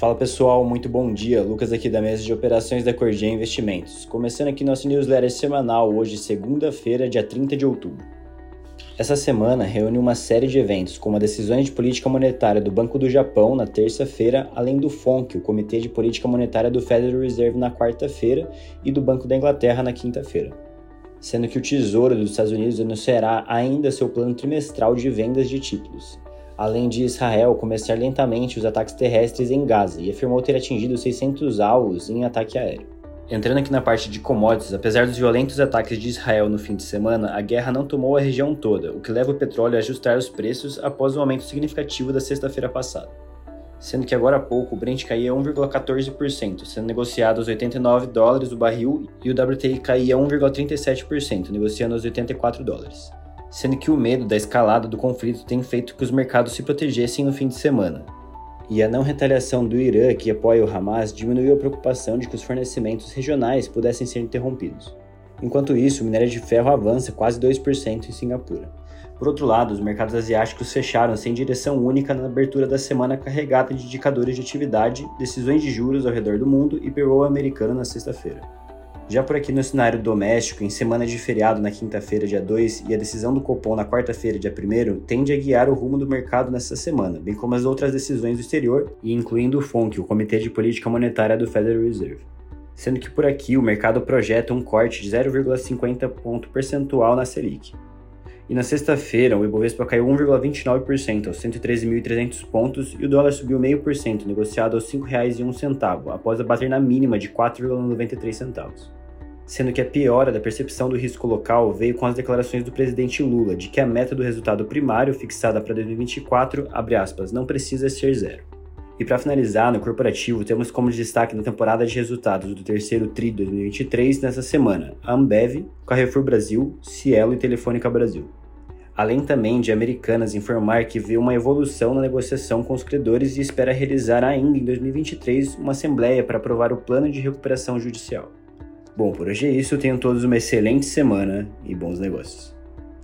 Fala pessoal, muito bom dia. Lucas aqui da mesa de operações da Cordia Investimentos. Começando aqui nosso newsletter semanal, hoje, segunda-feira, dia 30 de outubro. Essa semana reúne uma série de eventos, como as decisões de política monetária do Banco do Japão na terça-feira, além do FONC, o Comitê de Política Monetária do Federal Reserve na quarta-feira, e do Banco da Inglaterra na quinta-feira. Sendo que o Tesouro dos Estados Unidos anunciará ainda seu plano trimestral de vendas de títulos além de Israel começar lentamente os ataques terrestres em Gaza e afirmou ter atingido 600 alvos em ataque aéreo. Entrando aqui na parte de commodities, apesar dos violentos ataques de Israel no fim de semana, a guerra não tomou a região toda, o que leva o petróleo a ajustar os preços após o aumento significativo da sexta-feira passada. Sendo que agora há pouco o Brent caía 1,14%, sendo negociado aos 89 dólares o barril, e o WTI caía 1,37%, negociando aos 84 dólares sendo que o medo da escalada do conflito tem feito que os mercados se protegessem no fim de semana. E a não retaliação do Irã, que apoia o Hamas, diminuiu a preocupação de que os fornecimentos regionais pudessem ser interrompidos. Enquanto isso, o minério de ferro avança quase 2% em Singapura. Por outro lado, os mercados asiáticos fecharam sem direção única na abertura da semana carregada de indicadores de atividade, decisões de juros ao redor do mundo e payroll americano na sexta-feira. Já por aqui no cenário doméstico, em semana de feriado na quinta-feira, dia 2, e a decisão do Copom na quarta-feira, dia 1, tende a guiar o rumo do mercado nesta semana, bem como as outras decisões do exterior, e incluindo o FONC, o Comitê de Política Monetária do Federal Reserve. Sendo que por aqui o mercado projeta um corte de 0,50 ponto percentual na Selic. E na sexta-feira, o Ibovespa caiu 1,29% aos 113.300 pontos e o dólar subiu 0,5%, negociado aos R$ 5,01, após abater na mínima de 4,93 centavos sendo que a piora da percepção do risco local veio com as declarações do presidente Lula de que a meta do resultado primário fixada para 2024, aspas, não precisa ser zero. E para finalizar, no corporativo, temos como destaque na temporada de resultados do terceiro TRI 2023 nessa semana a Ambev, Carrefour Brasil, Cielo e Telefônica Brasil. Além também de Americanas informar que vê uma evolução na negociação com os credores e espera realizar ainda em 2023 uma assembleia para aprovar o plano de recuperação judicial. Bom, por hoje é isso. Tenham todos uma excelente semana e bons negócios.